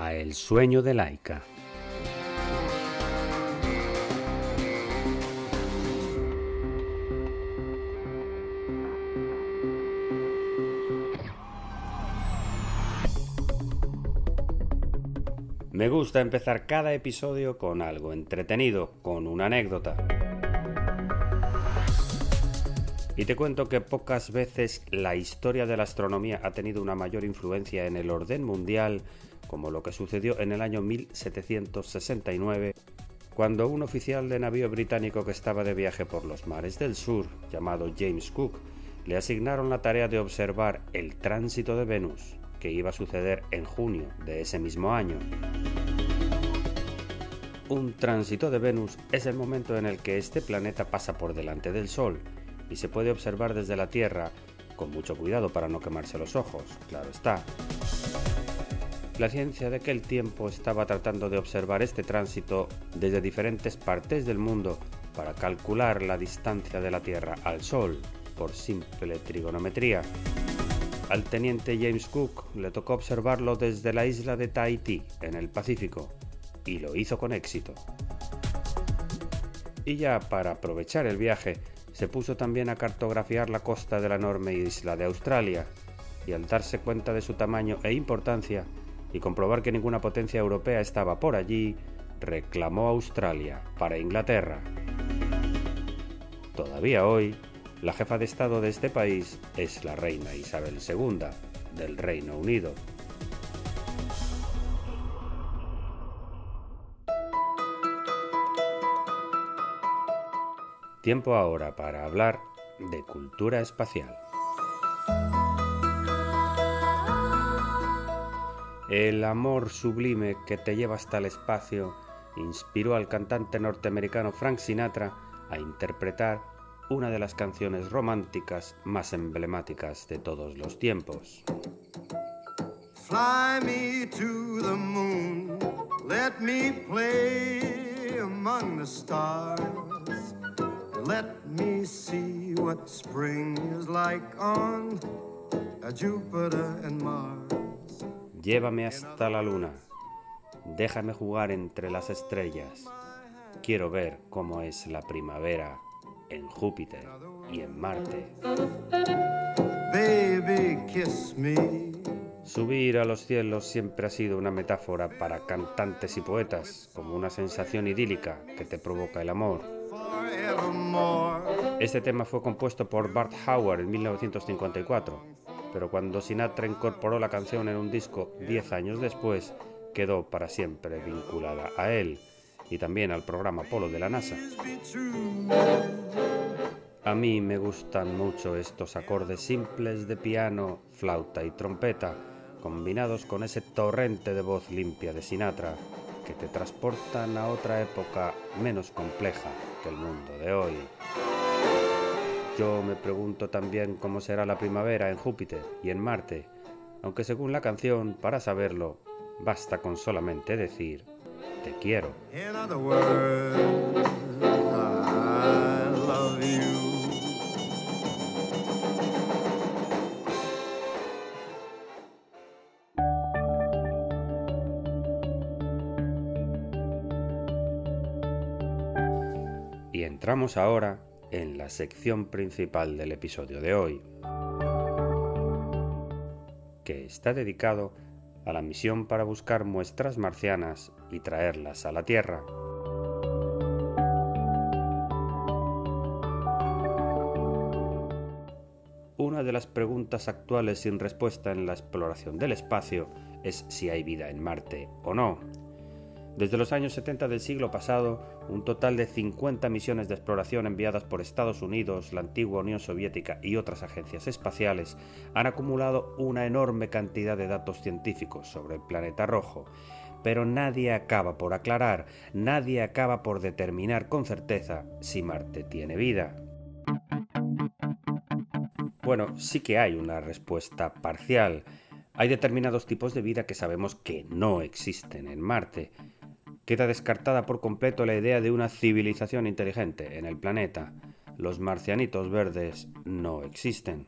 a El sueño de Laika. Me gusta empezar cada episodio con algo entretenido, con una anécdota. Y te cuento que pocas veces la historia de la astronomía ha tenido una mayor influencia en el orden mundial como lo que sucedió en el año 1769, cuando un oficial de navío británico que estaba de viaje por los mares del sur, llamado James Cook, le asignaron la tarea de observar el tránsito de Venus, que iba a suceder en junio de ese mismo año. Un tránsito de Venus es el momento en el que este planeta pasa por delante del Sol y se puede observar desde la Tierra con mucho cuidado para no quemarse los ojos, claro está. La ciencia de aquel tiempo estaba tratando de observar este tránsito desde diferentes partes del mundo para calcular la distancia de la Tierra al Sol por simple trigonometría. Al teniente James Cook le tocó observarlo desde la isla de Tahití, en el Pacífico, y lo hizo con éxito. Y ya para aprovechar el viaje, se puso también a cartografiar la costa de la enorme isla de Australia, y al darse cuenta de su tamaño e importancia, y comprobar que ninguna potencia europea estaba por allí, reclamó Australia para Inglaterra. Todavía hoy, la jefa de Estado de este país es la reina Isabel II del Reino Unido. Tiempo ahora para hablar de cultura espacial. El amor sublime que te lleva hasta el espacio inspiró al cantante norteamericano Frank Sinatra a interpretar una de las canciones románticas más emblemáticas de todos los tiempos. Fly me to the moon, let me play among the stars, let me see what spring is like on Jupiter and Mars. Llévame hasta la luna. Déjame jugar entre las estrellas. Quiero ver cómo es la primavera en Júpiter y en Marte. Baby, kiss me. Subir a los cielos siempre ha sido una metáfora para cantantes y poetas, como una sensación idílica que te provoca el amor. Este tema fue compuesto por Bart Howard en 1954 pero cuando Sinatra incorporó la canción en un disco 10 años después, quedó para siempre vinculada a él y también al programa Polo de la NASA. A mí me gustan mucho estos acordes simples de piano, flauta y trompeta, combinados con ese torrente de voz limpia de Sinatra, que te transportan a otra época menos compleja que el mundo de hoy. Yo me pregunto también cómo será la primavera en Júpiter y en Marte, aunque según la canción, para saberlo, basta con solamente decir, te quiero. Y entramos ahora en la sección principal del episodio de hoy, que está dedicado a la misión para buscar muestras marcianas y traerlas a la Tierra. Una de las preguntas actuales sin respuesta en la exploración del espacio es si hay vida en Marte o no. Desde los años 70 del siglo pasado, un total de 50 misiones de exploración enviadas por Estados Unidos, la antigua Unión Soviética y otras agencias espaciales han acumulado una enorme cantidad de datos científicos sobre el planeta rojo, pero nadie acaba por aclarar, nadie acaba por determinar con certeza si Marte tiene vida. Bueno, sí que hay una respuesta parcial. Hay determinados tipos de vida que sabemos que no existen en Marte. Queda descartada por completo la idea de una civilización inteligente en el planeta. Los marcianitos verdes no existen.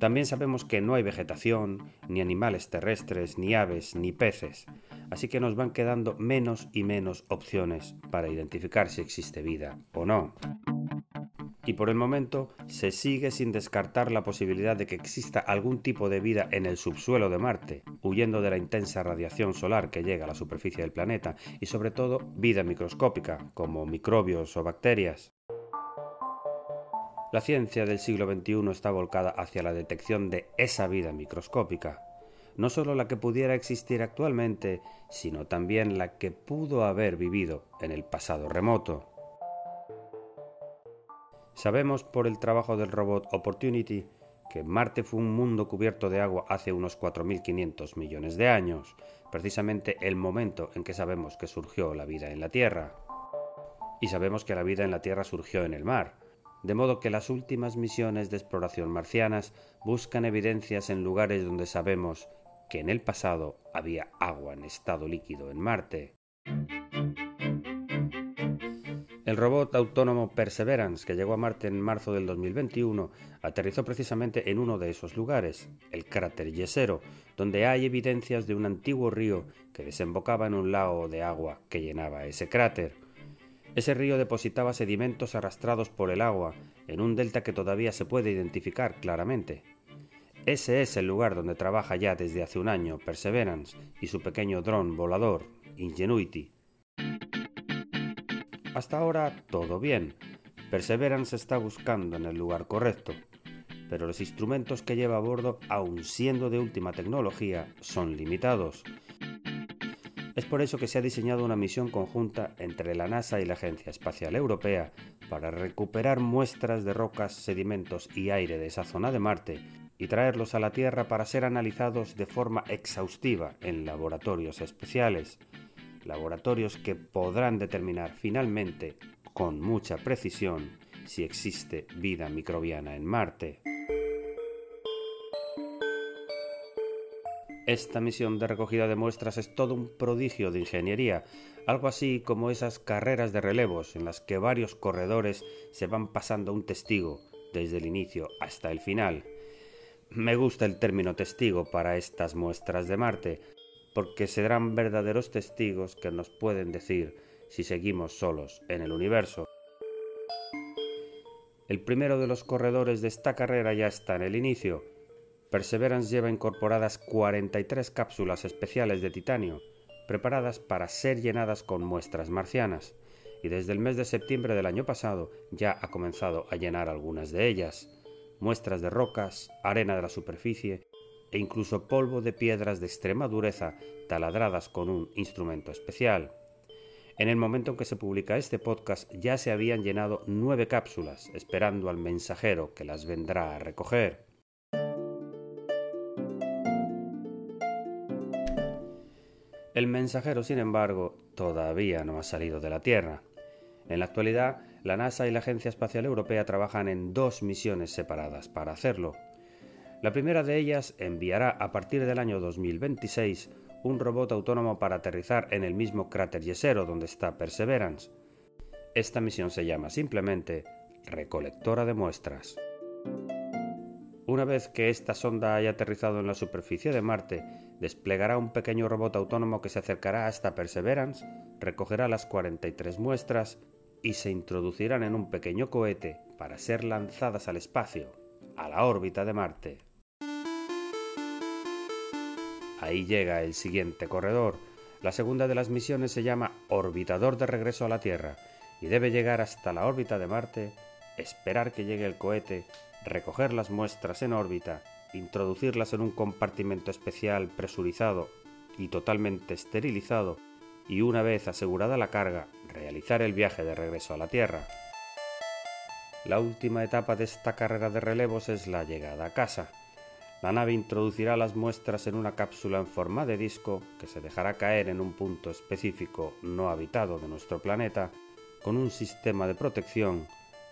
También sabemos que no hay vegetación, ni animales terrestres, ni aves, ni peces, así que nos van quedando menos y menos opciones para identificar si existe vida o no. Y por el momento se sigue sin descartar la posibilidad de que exista algún tipo de vida en el subsuelo de Marte, huyendo de la intensa radiación solar que llega a la superficie del planeta, y sobre todo vida microscópica, como microbios o bacterias. La ciencia del siglo XXI está volcada hacia la detección de esa vida microscópica, no solo la que pudiera existir actualmente, sino también la que pudo haber vivido en el pasado remoto. Sabemos por el trabajo del robot Opportunity que Marte fue un mundo cubierto de agua hace unos 4.500 millones de años, precisamente el momento en que sabemos que surgió la vida en la Tierra. Y sabemos que la vida en la Tierra surgió en el mar, de modo que las últimas misiones de exploración marcianas buscan evidencias en lugares donde sabemos que en el pasado había agua en estado líquido en Marte. El robot autónomo Perseverance, que llegó a Marte en marzo del 2021, aterrizó precisamente en uno de esos lugares, el cráter Yesero, donde hay evidencias de un antiguo río que desembocaba en un lago de agua que llenaba ese cráter. Ese río depositaba sedimentos arrastrados por el agua en un delta que todavía se puede identificar claramente. Ese es el lugar donde trabaja ya desde hace un año Perseverance y su pequeño dron volador, Ingenuity. Hasta ahora todo bien. Perseverance está buscando en el lugar correcto, pero los instrumentos que lleva a bordo, aun siendo de última tecnología, son limitados. Es por eso que se ha diseñado una misión conjunta entre la NASA y la Agencia Espacial Europea para recuperar muestras de rocas, sedimentos y aire de esa zona de Marte y traerlos a la Tierra para ser analizados de forma exhaustiva en laboratorios especiales, laboratorios que podrán determinar finalmente, con mucha precisión, si existe vida microbiana en Marte. Esta misión de recogida de muestras es todo un prodigio de ingeniería, algo así como esas carreras de relevos en las que varios corredores se van pasando un testigo desde el inicio hasta el final. Me gusta el término testigo para estas muestras de Marte, porque serán verdaderos testigos que nos pueden decir si seguimos solos en el universo. El primero de los corredores de esta carrera ya está en el inicio, Perseverance lleva incorporadas 43 cápsulas especiales de titanio, preparadas para ser llenadas con muestras marcianas, y desde el mes de septiembre del año pasado ya ha comenzado a llenar algunas de ellas, muestras de rocas, arena de la superficie e incluso polvo de piedras de extrema dureza taladradas con un instrumento especial. En el momento en que se publica este podcast ya se habían llenado nueve cápsulas, esperando al mensajero que las vendrá a recoger. El mensajero, sin embargo, todavía no ha salido de la Tierra. En la actualidad, la NASA y la Agencia Espacial Europea trabajan en dos misiones separadas para hacerlo. La primera de ellas enviará a partir del año 2026 un robot autónomo para aterrizar en el mismo cráter Yesero donde está Perseverance. Esta misión se llama simplemente Recolectora de Muestras. Una vez que esta sonda haya aterrizado en la superficie de Marte, desplegará un pequeño robot autónomo que se acercará hasta Perseverance, recogerá las 43 muestras y se introducirán en un pequeño cohete para ser lanzadas al espacio, a la órbita de Marte. Ahí llega el siguiente corredor. La segunda de las misiones se llama Orbitador de regreso a la Tierra y debe llegar hasta la órbita de Marte, esperar que llegue el cohete recoger las muestras en órbita, introducirlas en un compartimento especial presurizado y totalmente esterilizado, y una vez asegurada la carga, realizar el viaje de regreso a la Tierra. La última etapa de esta carrera de relevos es la llegada a casa. La nave introducirá las muestras en una cápsula en forma de disco que se dejará caer en un punto específico no habitado de nuestro planeta con un sistema de protección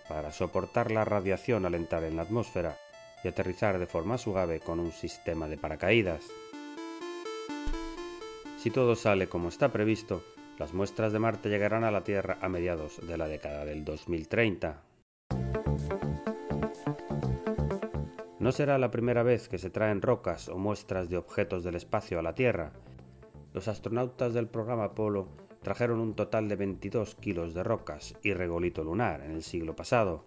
para soportar la radiación al entrar en la atmósfera y aterrizar de forma suave con un sistema de paracaídas. Si todo sale como está previsto, las muestras de Marte llegarán a la Tierra a mediados de la década del 2030. No será la primera vez que se traen rocas o muestras de objetos del espacio a la Tierra. Los astronautas del programa Apolo trajeron un total de 22 kilos de rocas y regolito lunar en el siglo pasado.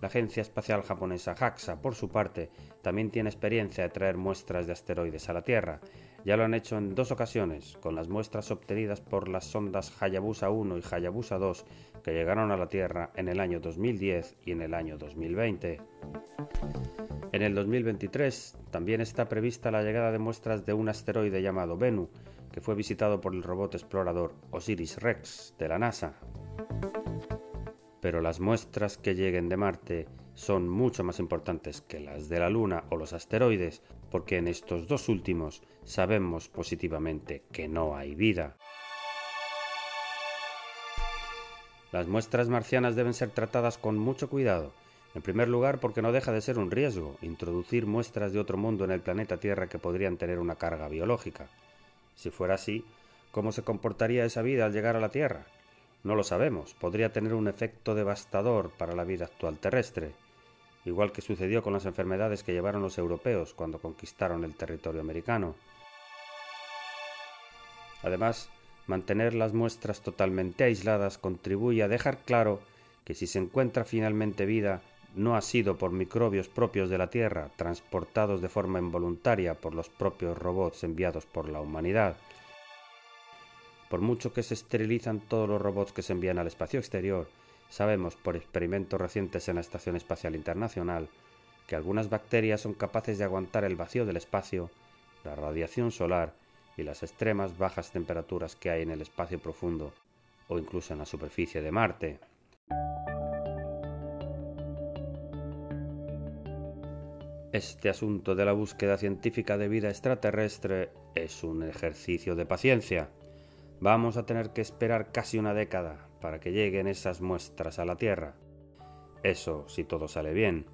La agencia espacial japonesa JAXA, por su parte, también tiene experiencia de traer muestras de asteroides a la Tierra. Ya lo han hecho en dos ocasiones, con las muestras obtenidas por las sondas Hayabusa 1 y Hayabusa 2, que llegaron a la Tierra en el año 2010 y en el año 2020. En el 2023 también está prevista la llegada de muestras de un asteroide llamado Bennu, que fue visitado por el robot explorador Osiris-Rex de la NASA. Pero las muestras que lleguen de Marte son mucho más importantes que las de la Luna o los asteroides, porque en estos dos últimos sabemos positivamente que no hay vida. Las muestras marcianas deben ser tratadas con mucho cuidado, en primer lugar, porque no deja de ser un riesgo introducir muestras de otro mundo en el planeta Tierra que podrían tener una carga biológica. Si fuera así, ¿cómo se comportaría esa vida al llegar a la Tierra? No lo sabemos, podría tener un efecto devastador para la vida actual terrestre, igual que sucedió con las enfermedades que llevaron los europeos cuando conquistaron el territorio americano. Además, mantener las muestras totalmente aisladas contribuye a dejar claro que si se encuentra finalmente vida, no ha sido por microbios propios de la Tierra, transportados de forma involuntaria por los propios robots enviados por la humanidad. Por mucho que se esterilizan todos los robots que se envían al espacio exterior, sabemos por experimentos recientes en la Estación Espacial Internacional que algunas bacterias son capaces de aguantar el vacío del espacio, la radiación solar y las extremas bajas temperaturas que hay en el espacio profundo o incluso en la superficie de Marte. Este asunto de la búsqueda científica de vida extraterrestre es un ejercicio de paciencia. Vamos a tener que esperar casi una década para que lleguen esas muestras a la Tierra. Eso si todo sale bien.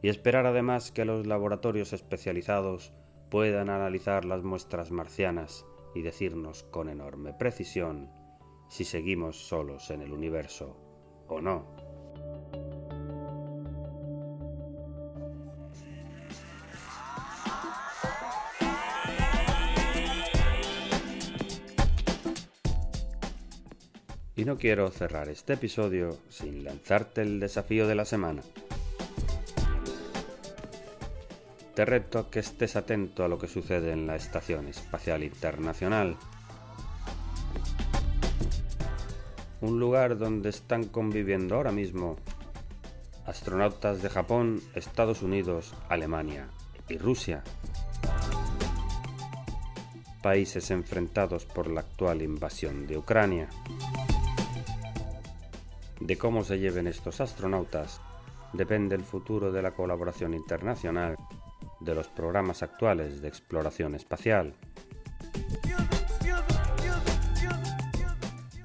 Y esperar además que los laboratorios especializados puedan analizar las muestras marcianas y decirnos con enorme precisión si seguimos solos en el universo o no. No quiero cerrar este episodio sin lanzarte el desafío de la semana. Te reto que estés atento a lo que sucede en la Estación Espacial Internacional. Un lugar donde están conviviendo ahora mismo astronautas de Japón, Estados Unidos, Alemania y Rusia. Países enfrentados por la actual invasión de Ucrania. De cómo se lleven estos astronautas depende el futuro de la colaboración internacional de los programas actuales de exploración espacial.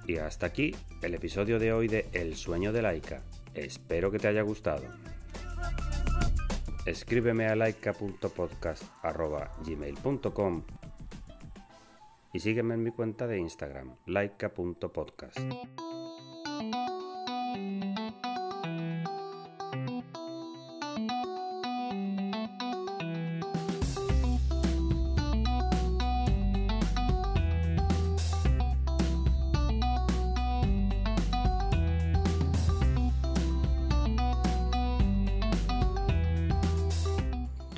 Y hasta aquí el episodio de hoy de El sueño de Laika. Espero que te haya gustado. Escríbeme a laika.podcast.gmail.com y sígueme en mi cuenta de Instagram, laika.podcast.